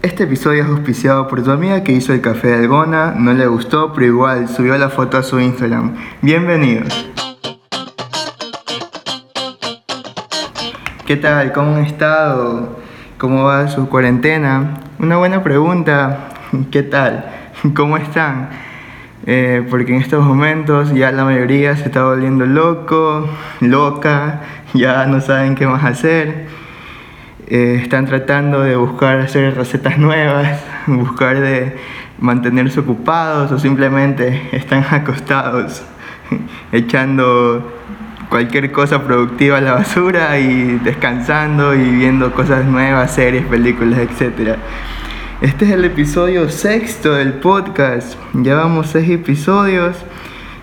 Este episodio es auspiciado por tu amiga que hizo el café de Algona, no le gustó, pero igual subió la foto a su Instagram. Bienvenidos. ¿Qué tal? ¿Cómo han estado? ¿Cómo va su cuarentena? Una buena pregunta. ¿Qué tal? ¿Cómo están? Eh, porque en estos momentos ya la mayoría se está volviendo loco, loca, ya no saben qué más hacer. Eh, están tratando de buscar hacer recetas nuevas, buscar de mantenerse ocupados o simplemente están acostados echando cualquier cosa productiva a la basura y descansando y viendo cosas nuevas, series, películas, etc. Este es el episodio sexto del podcast. Llevamos seis episodios.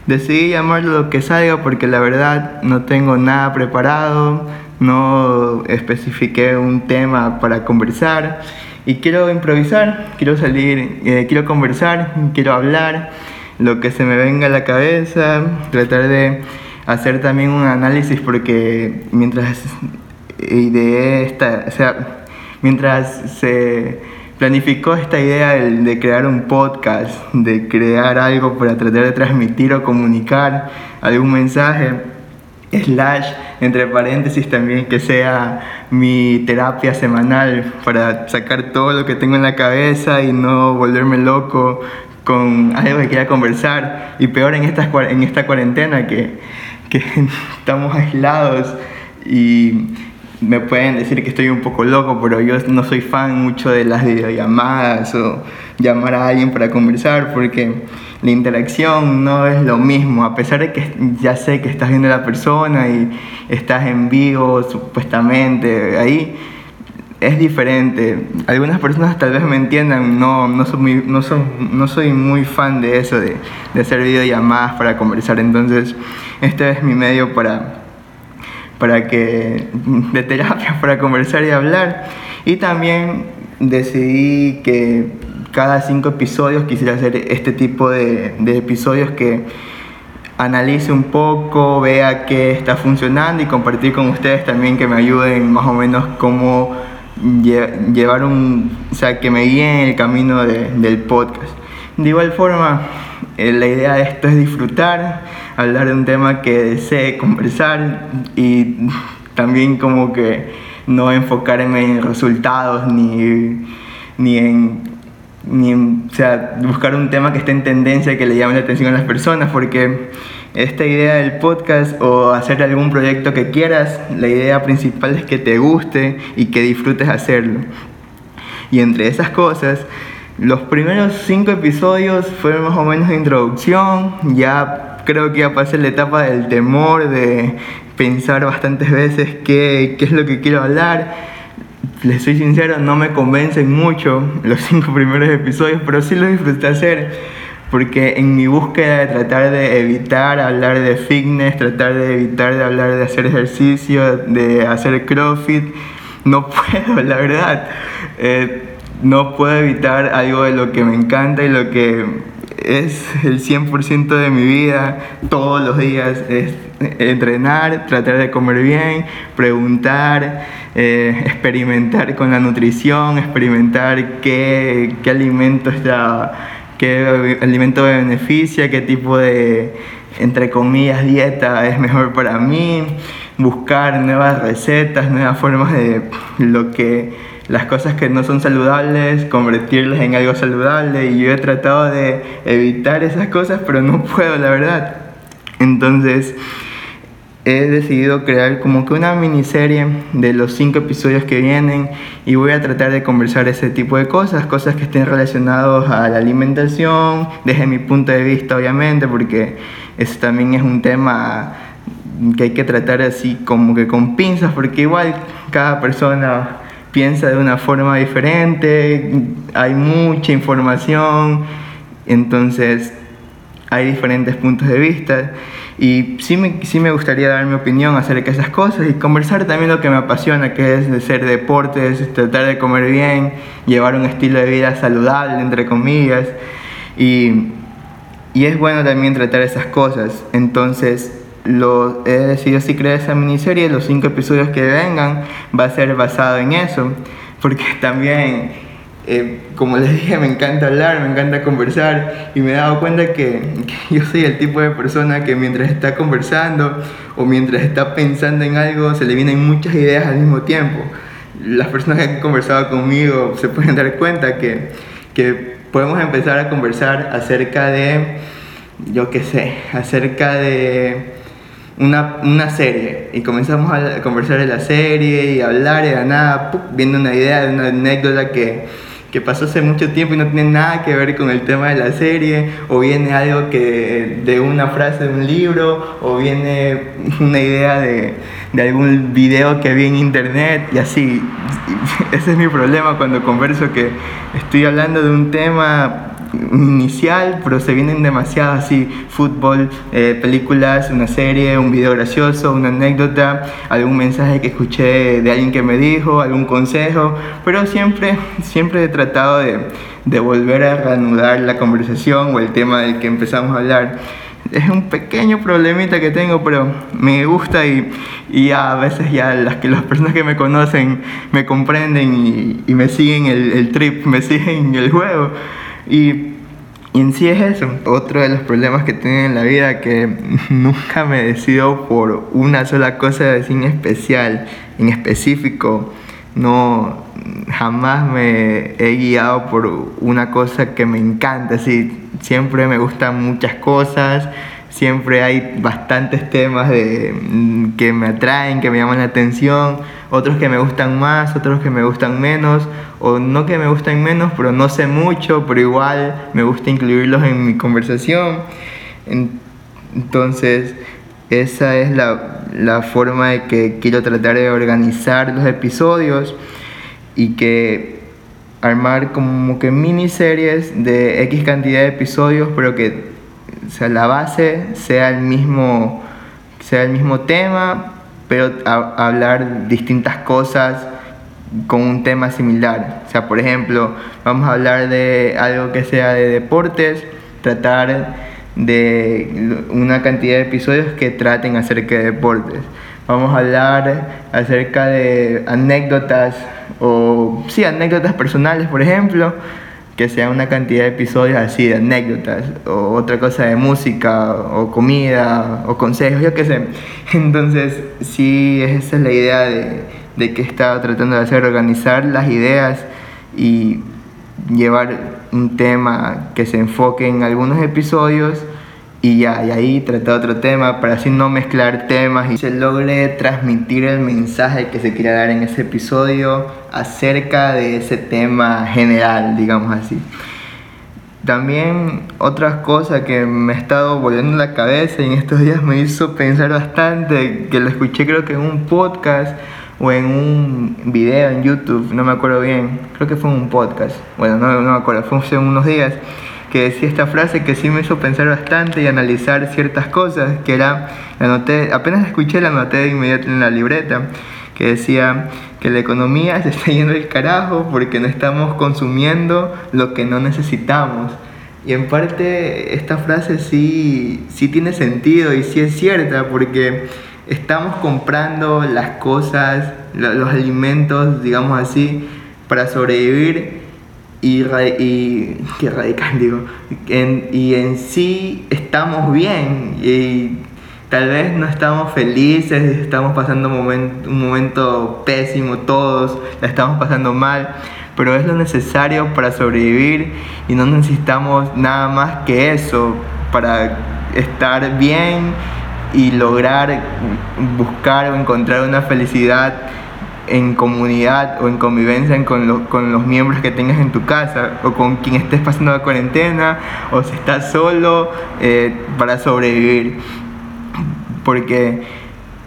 Decidí llamarlo lo que salga porque la verdad no tengo nada preparado no especifiqué un tema para conversar. Y quiero improvisar, quiero salir, eh, quiero conversar, quiero hablar, lo que se me venga a la cabeza, tratar de hacer también un análisis porque mientras ideé esta, o sea, mientras se planificó esta idea de, de, crear un podcast, de crear algo para tratar de transmitir o comunicar algún mensaje, slash, entre paréntesis también, que sea mi terapia semanal para sacar todo lo que tengo en la cabeza y no volverme loco con algo que quiera conversar. Y peor en esta, en esta cuarentena que, que estamos aislados y me pueden decir que estoy un poco loco, pero yo no soy fan mucho de las videollamadas o llamar a alguien para conversar porque la interacción no es lo mismo, a pesar de que ya sé que estás viendo a la persona y estás en vivo supuestamente ahí. Es diferente. Algunas personas tal vez me entiendan, no, no, soy, muy, no, no soy muy fan de eso, de, de hacer videollamadas para conversar. Entonces, este es mi medio para, para que, de terapia para conversar y hablar. Y también decidí que cada cinco episodios quisiera hacer este tipo de, de episodios que analice un poco, vea qué está funcionando y compartir con ustedes también que me ayuden más o menos cómo llevar un, o sea, que me guíen en el camino de, del podcast. De igual forma, eh, la idea de esto es disfrutar, hablar de un tema que desee conversar y también como que no enfocarme en resultados ni, ni en ni o sea, buscar un tema que esté en tendencia que le llame la atención a las personas, porque esta idea del podcast o hacer algún proyecto que quieras, la idea principal es que te guste y que disfrutes hacerlo. Y entre esas cosas, los primeros cinco episodios fueron más o menos de introducción, ya creo que ya pasé la etapa del temor, de pensar bastantes veces qué, qué es lo que quiero hablar les soy sincero, no me convencen mucho los cinco primeros episodios, pero sí los disfruté hacer porque en mi búsqueda de tratar de evitar hablar de fitness, tratar de evitar de hablar de hacer ejercicio, de hacer crossfit, no puedo, la verdad. Eh, no puedo evitar algo de lo que me encanta y lo que es el 100% de mi vida, todos los días, es entrenar, tratar de comer bien, preguntar, eh, experimentar con la nutrición, experimentar qué, qué alimento está, qué alimento me beneficia, qué tipo de, entre comillas, dieta es mejor para mí, buscar nuevas recetas, nuevas formas de lo que las cosas que no son saludables, convertirlas en algo saludable y yo he tratado de evitar esas cosas, pero no puedo, la verdad. Entonces, he decidido crear como que una miniserie de los cinco episodios que vienen y voy a tratar de conversar ese tipo de cosas, cosas que estén relacionadas a la alimentación, desde mi punto de vista obviamente, porque eso también es un tema que hay que tratar así como que con pinzas, porque igual cada persona piensa de una forma diferente, hay mucha información, entonces hay diferentes puntos de vista y sí me, sí me gustaría dar mi opinión acerca de esas cosas y conversar también lo que me apasiona, que es hacer deportes, tratar de comer bien, llevar un estilo de vida saludable, entre comillas, y, y es bueno también tratar esas cosas, entonces lo, he decidido así crear esa miniserie, los cinco episodios que vengan va a ser basado en eso, porque también eh, como les dije, me encanta hablar, me encanta conversar y me he dado cuenta que, que, yo soy el tipo de persona que mientras está conversando o mientras está pensando en algo se le vienen muchas ideas al mismo tiempo. Las personas que han conversado conmigo se pueden dar cuenta que, que podemos empezar a conversar acerca de, yo qué sé, acerca de una, una, serie y comenzamos a conversar de la serie y hablar y de nada, viendo una idea de una anécdota que que pasó hace mucho tiempo y no tiene nada que ver con el tema de la serie, o viene algo que de una frase de un libro, o viene una idea de, de algún video que vi en internet y así. Ese es mi problema cuando converso que estoy hablando de un tema inicial, pero se vienen demasiado así, fútbol, eh, películas, una serie, un video gracioso, una anécdota, algún mensaje que escuché de alguien que me dijo, algún consejo, pero siempre, siempre he tratado de, de volver a reanudar la conversación o el tema del que empezamos a hablar es un pequeño problemita que tengo, pero me gusta y, y a veces ya las, que las personas que me conocen me comprenden y, y me siguen el, el, trip, me siguen el juego. Y, en sí es eso, otro de los problemas que tengo en la vida, que nunca me decido por una sola cosa en especial, en específico. No, jamás me he guiado por una cosa que me encanta, sí, siempre me gustan muchas cosas, siempre hay bastantes temas de, mm, que me atraen, que me llaman la atención, otros que me gustan más, otros que me gustan menos, o no que me gustan menos, pero no sé mucho, pero igual me gusta incluirlos en mi conversación. Entonces, esa es la, la forma de que quiero tratar de organizar los episodios y que armar como que miniseries de X cantidad de episodios, pero que sea, la base sea el mismo, sea el mismo tema, pero hablar distintas cosas con un tema similar. O sea, por ejemplo, vamos a hablar de algo que sea de deportes, tratar de una cantidad de episodios que traten acerca de deportes. Vamos a hablar acerca de anécdotas o sí, anécdotas personales, por ejemplo que sea una cantidad de episodios así, de anécdotas, o otra cosa de música, o comida, o consejos, yo qué sé. Entonces, sí, esa es la idea de, de que estaba tratando de hacer, organizar las ideas y llevar un tema que se enfoque en algunos episodios y ya, y ahí tratar otro tema para así no mezclar temas y se logre transmitir el mensaje que se quiera dar en ese episodio acerca de ese tema general, digamos así. También otras cosas que me ha estado volviendo la cabeza y en estos días me hizo pensar bastante, que lo escuché creo que en un podcast o en un video en YouTube, no me acuerdo bien, creo que fue en un podcast, bueno, no, no me acuerdo, fue hace unos días, que decía esta frase que sí me hizo pensar bastante y analizar ciertas cosas, que era, la anoté, apenas escuché la anoté de inmediato en la libreta, que decía que la economía se está yendo el carajo porque no estamos consumiendo lo que no necesitamos. Y en parte esta frase sí, sí tiene sentido y sí es cierta porque estamos comprando las cosas, los alimentos, digamos así, para sobrevivir y, y radical digo, en, y en sí estamos bien y tal vez no estamos felices, estamos pasando un momento, un momento pésimo todos, la estamos pasando mal, pero es lo necesario para sobrevivir y no necesitamos nada más que eso para estar bien y lograr buscar o encontrar una felicidad en comunidad o en convivencia con, con, los miembros que tengas en tu casa o con quien estés pasando la cuarentena o si estás solo eh, para sobrevivir. Porque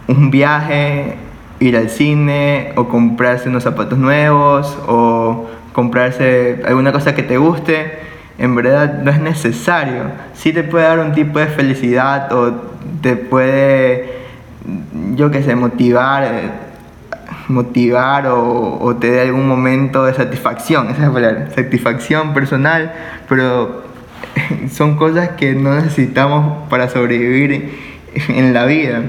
un viaje, ir al cine o comprarse unos zapatos nuevos o comprarse alguna cosa que te guste, en verdad no es necesario. Sí te puede dar un tipo de felicidad o te puede, yo qué sé, motivar eh, motivar o, te dé algún momento de satisfacción, esa es la palabra, satisfacción personal, pero son cosas que no necesitamos para sobrevivir en la vida.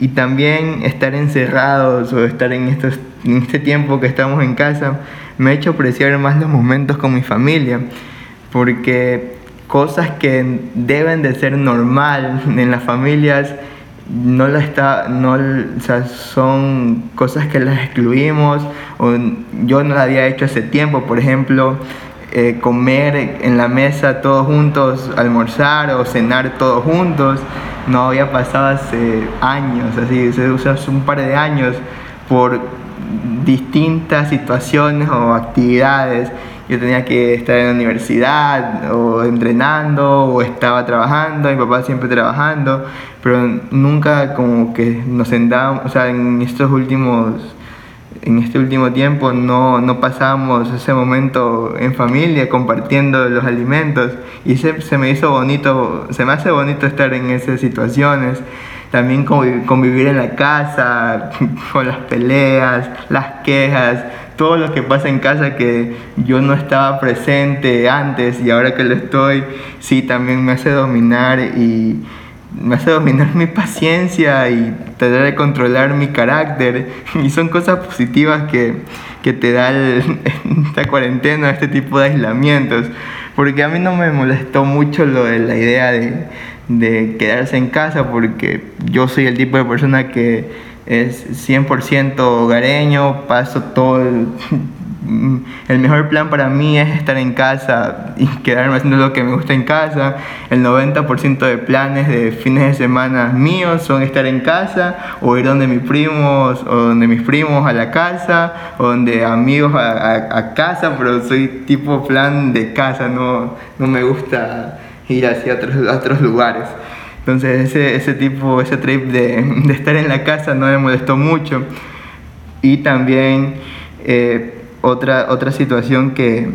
Y también estar encerrados o estar en, en este tiempo que estamos en casa me ha hecho apreciar más los momentos con mi familia, porque cosas que deben de ser normal en las familias, no la está, no, o sea, son cosas que las excluimos, o yo no la había hecho hace tiempo, por ejemplo, eh, comer en la mesa todos juntos, almorzar o cenar todos juntos, no había pasado hace años, así, hace un par de años, por distintas situaciones o actividades. Yo tenía que estar en la universidad o entrenando o estaba trabajando, mi papá siempre trabajando, pero nunca como que nos sentábamos, o sea, en estos últimos en este último tiempo no, no pasábamos ese momento en familia compartiendo los alimentos y se, se me hizo bonito, se me hace bonito estar en esas situaciones también convivir en la casa, con las peleas, las quejas, todo lo que pasa en casa que yo no estaba presente antes y ahora que lo estoy, sí, también me hace dominar y me hace dominar mi paciencia y tratar de controlar mi carácter. Y son cosas positivas que, que te da esta cuarentena, este tipo de aislamientos, porque a mí no me molestó mucho lo de la idea de de quedarse en casa porque yo soy el tipo de persona que es 100% hogareño, paso todo el, mejor plan para mí es estar en casa y quedarme haciendo lo que me gusta en casa. El 90% de planes de fines de semana míos son estar en casa o ir donde mis primos o donde mis primos a la casa o donde amigos a, a, casa, pero soy tipo plan de casa, no, no me gusta ir hacia otros, otros lugares. Entonces ese, ese tipo, ese trip de, de, estar en la casa no me molestó mucho. Y también eh, otra, otra situación que,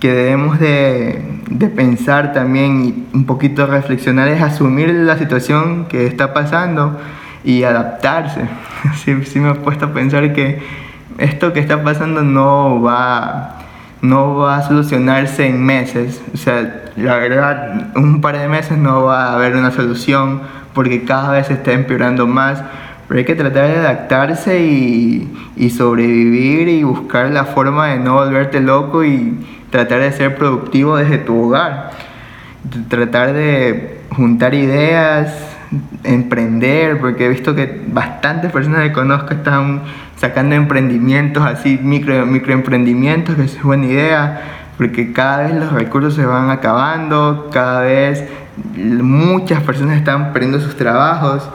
que debemos de, de, pensar también y un poquito reflexionar es asumir la situación que está pasando y adaptarse. Sí, sí me he puesto a pensar que esto que está pasando no va no va a solucionarse en meses. O sea, la verdad, un par de meses no va a haber una solución porque cada vez se está empeorando más. Pero hay que tratar de adaptarse y, y sobrevivir y buscar la forma de no volverte loco y tratar de ser productivo desde tu hogar. Tratar de juntar ideas, emprender, porque he visto que bastantes personas que conozco están sacando emprendimientos así, micro, microemprendimientos, que es buena idea, porque cada vez los recursos se van acabando, cada vez muchas personas están perdiendo sus trabajos,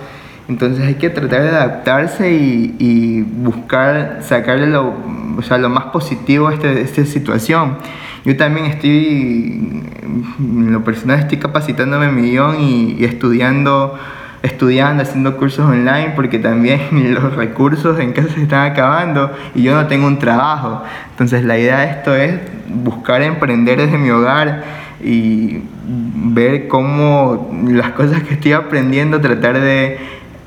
entonces hay que tratar de adaptarse y, buscar sacarle lo, o sea, lo más positivo a este, esta situación. Yo también estoy, en lo personal estoy capacitándome en mi guion y, estudiando estudiando, haciendo cursos online, porque también los recursos en casa se están acabando y yo no tengo un trabajo. Entonces la idea de esto es buscar emprender desde mi hogar y ver cómo las cosas que estoy aprendiendo, tratar de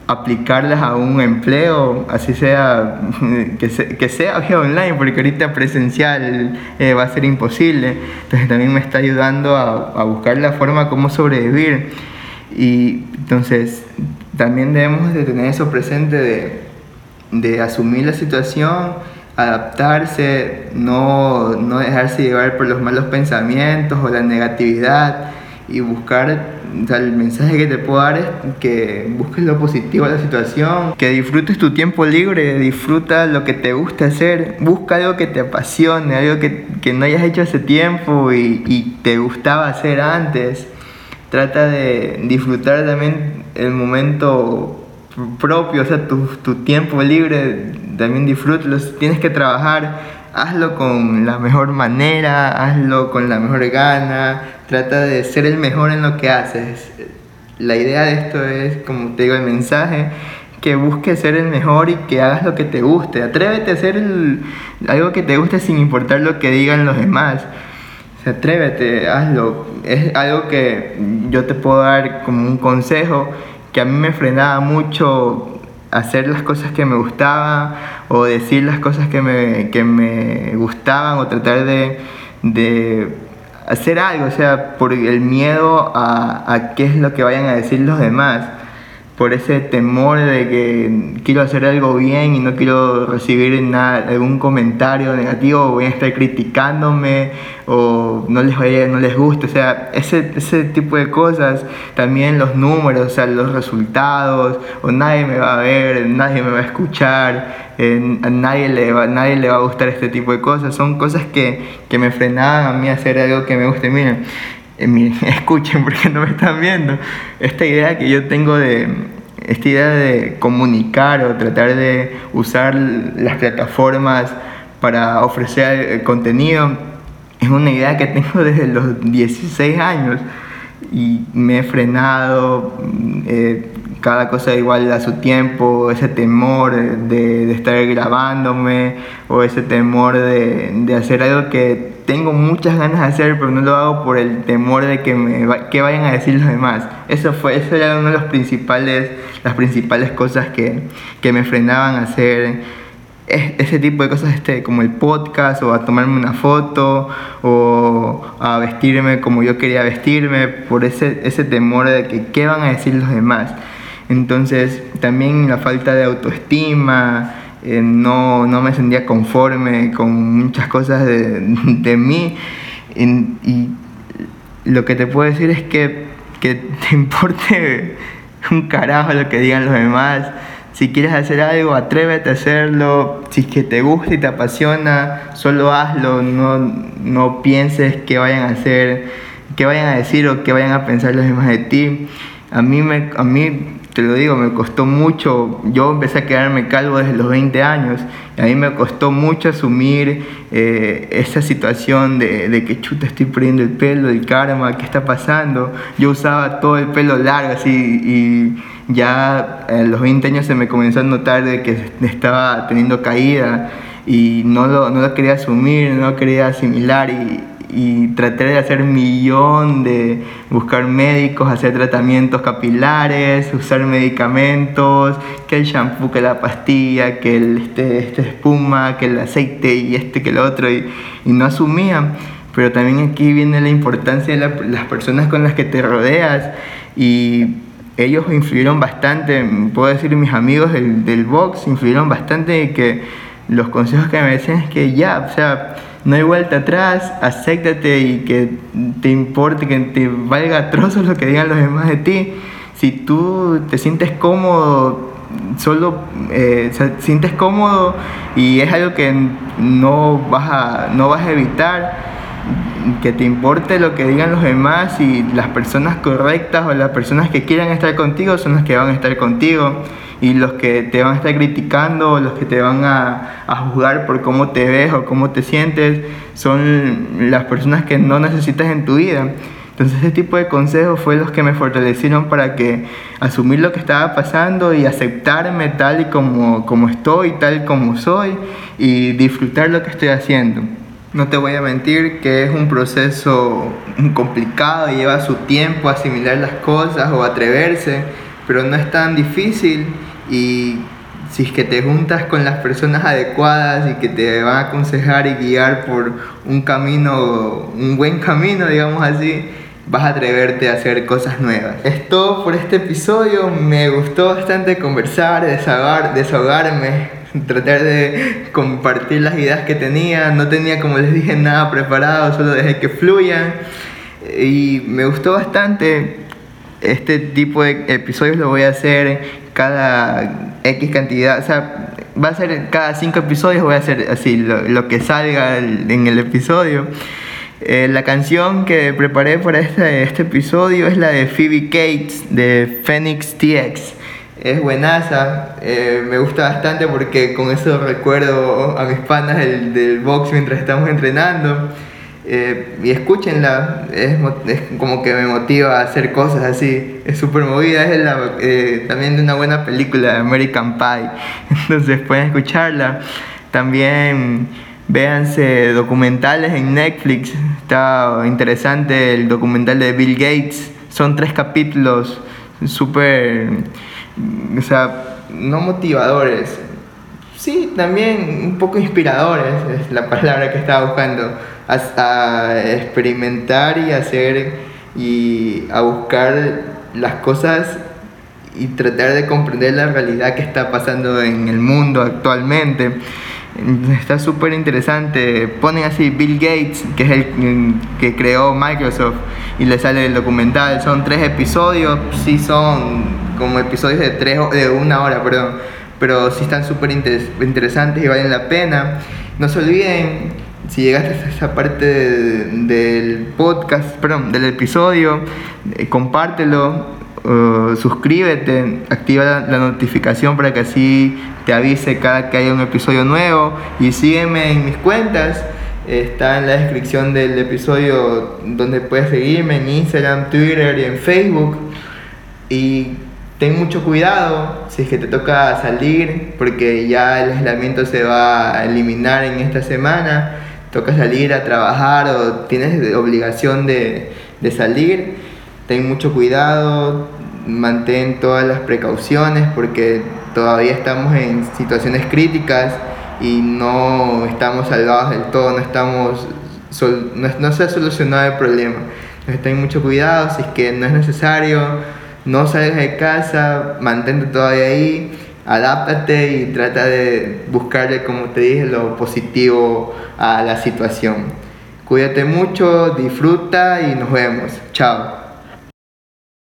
aplicarlas a un empleo, así sea que, que sea vía online, porque ahorita presencial eh, va a ser imposible. Entonces también me está ayudando a, a buscar la forma cómo sobrevivir. Y entonces también debemos de tener eso presente de, de asumir la situación, adaptarse, no, no, dejarse llevar por los malos pensamientos o la negatividad y buscar, el mensaje que te puedo dar es que busques lo positivo de la situación, que disfrutes tu tiempo libre, disfruta lo que te gusta hacer, busca algo que te apasione, algo que, que no hayas hecho hace tiempo y, y te gustaba hacer antes trata de disfrutar también el momento propio, o sea, tu, tu tiempo libre, también disfrútalo. Tienes que trabajar, hazlo con la mejor manera, hazlo con la mejor gana, trata de ser el mejor en lo que haces. La idea de esto es, como te digo, el mensaje, que busques ser el mejor y que hagas lo que te guste. Atrévete a hacer algo que te guste sin importar lo que digan los demás atrévete, hazlo. Es algo que yo te puedo dar como un consejo que a mí me frenaba mucho hacer las cosas que me gustaban o decir las cosas que me, que me gustaban o tratar de, de, hacer algo, o sea, por el miedo a, a qué es lo que vayan a decir los demás. Por ese temor de que quiero hacer algo bien y no quiero recibir nada, algún comentario negativo, o voy a estar criticándome o no les, no les gusta, o sea, ese, ese tipo de cosas, también los números, o sea, los resultados, o nadie me va a ver, nadie me va a escuchar, eh, a nadie le, va, nadie le va a gustar este tipo de cosas, son cosas que, que me frenaban a mí a hacer algo que me guste, miren escuchen porque no me están viendo, esta idea que yo tengo de, esta idea de comunicar o tratar de usar las plataformas para ofrecer contenido, es una idea que tengo desde los 16 años y me he frenado, eh, cada cosa igual a su tiempo, ese temor de, estar grabándome o ese temor de, hacer algo que tengo muchas ganas de hacer pero no lo hago por el temor de que me que vayan a decir los demás. Eso fue eso era una de los principales las principales cosas que, que me frenaban a hacer ese tipo de cosas este, como el podcast o a tomarme una foto o a vestirme como yo quería vestirme por ese, ese temor de que qué van a decir los demás. Entonces también la falta de autoestima, eh, no, no, me sentía conforme con muchas cosas de, de mí y, lo que te puedo decir es que, que te importe un carajo lo que digan los demás. Si quieres hacer algo, atrévete a hacerlo. Si es que te gusta y te apasiona, solo hazlo. No, no pienses que vayan a hacer, que vayan a decir o que vayan a pensar los demás de ti. A mí, me, a mí te lo digo, me costó mucho, yo empecé a quedarme calvo desde los 20 años, y a mí me costó mucho asumir eh, esa situación de, de, que chuta estoy perdiendo el pelo, el karma, ¿qué está pasando? Yo usaba todo el pelo largo así y ya a los 20 años se me comenzó a notar de que estaba teniendo caída y no lo, no lo quería asumir, no lo quería asimilar y, y traté de hacer un millón de buscar médicos, hacer tratamientos capilares, usar medicamentos, que el shampoo, que la pastilla, que el, este, este espuma, que el aceite y este, que el otro, y, no asumían. Pero también aquí viene la importancia de las personas con las que te rodeas y ellos influyeron bastante, puedo decir mis amigos del, del box influyeron bastante y que los consejos que me decían es que ya, o sea, no hay vuelta atrás, acéptate y que te importe, que te valga trozos lo que digan los demás de ti. Si tú te sientes cómodo, solo eh, sientes cómodo y es algo que no vas a, no vas a evitar, que te importe lo que digan los demás y las personas correctas o las personas que quieran estar contigo son las que van a estar contigo y los que te van a estar criticando o los que te van a, a juzgar por cómo te ves o cómo te sientes son las personas que no necesitas en tu vida. Entonces ese tipo de consejos fue los que me fortalecieron para que asumir lo que estaba pasando y aceptarme tal y como, como estoy, tal como soy y disfrutar lo que estoy haciendo. No te voy a mentir que es un proceso complicado y lleva su tiempo asimilar las cosas o atreverse, pero no es tan difícil y si es que te juntas con las personas adecuadas y que te van a aconsejar y guiar por un camino, un buen camino, digamos así, vas a atreverte a hacer cosas nuevas. Es todo por este episodio. Me gustó bastante conversar, desahogar, desahogarme, tratar de compartir las ideas que tenía. No tenía, como les dije, nada preparado, solo dejé que fluyan. Y me gustó bastante. Este tipo de episodios lo voy a hacer cada X cantidad, o sea, va a ser cada cinco episodios, voy a hacer así lo, que salga en el episodio. Eh, la canción que preparé para este, este episodio es la de Phoebe Cates de Phoenix TX. Es buenaza, eh, me gusta bastante porque con eso recuerdo a mis panas del, del box mientras estamos entrenando. Eh, y escúchenla, es, como que me motiva a hacer cosas así. Es súper movida, es eh, también de una buena película, American Pie. Entonces pueden escucharla. También véanse documentales en Netflix. Está interesante el documental de Bill Gates. Son tres capítulos súper, o sea, no motivadores. Sí, también un poco inspiradores, es la palabra que estaba buscando a, experimentar y hacer y a buscar las cosas y tratar de comprender la realidad que está pasando en el mundo actualmente. Está súper interesante. Ponen así Bill Gates, que es el que creó Microsoft, y le sale el documental. Son tres episodios, sí son como episodios de, tres, de una hora, perdón. Pero sí están súper interesantes y valen la pena. No se olviden, si llegaste a esa parte del podcast, perdón, del episodio, eh, compártelo, suscríbete, activa la, notificación para que así te avise cada que haya un episodio nuevo y sígueme en mis cuentas. Está en la descripción del episodio donde puedes seguirme en Instagram, Twitter y en Facebook. Y ten mucho cuidado si es que te toca salir, porque ya el aislamiento se va a eliminar en esta semana. Toca salir a trabajar o tienes obligación de, de salir. Ten mucho cuidado, mantén todas las precauciones porque todavía estamos en situaciones críticas y no estamos salvados del todo, no estamos no, se ha solucionado el problema. Entonces ten mucho cuidado, si es que no es necesario, no salgas de casa, mantente todavía ahí, adáptate y trata de buscarle, como te dije, lo positivo a la situación. Cuídate mucho, disfruta y nos vemos. Chao.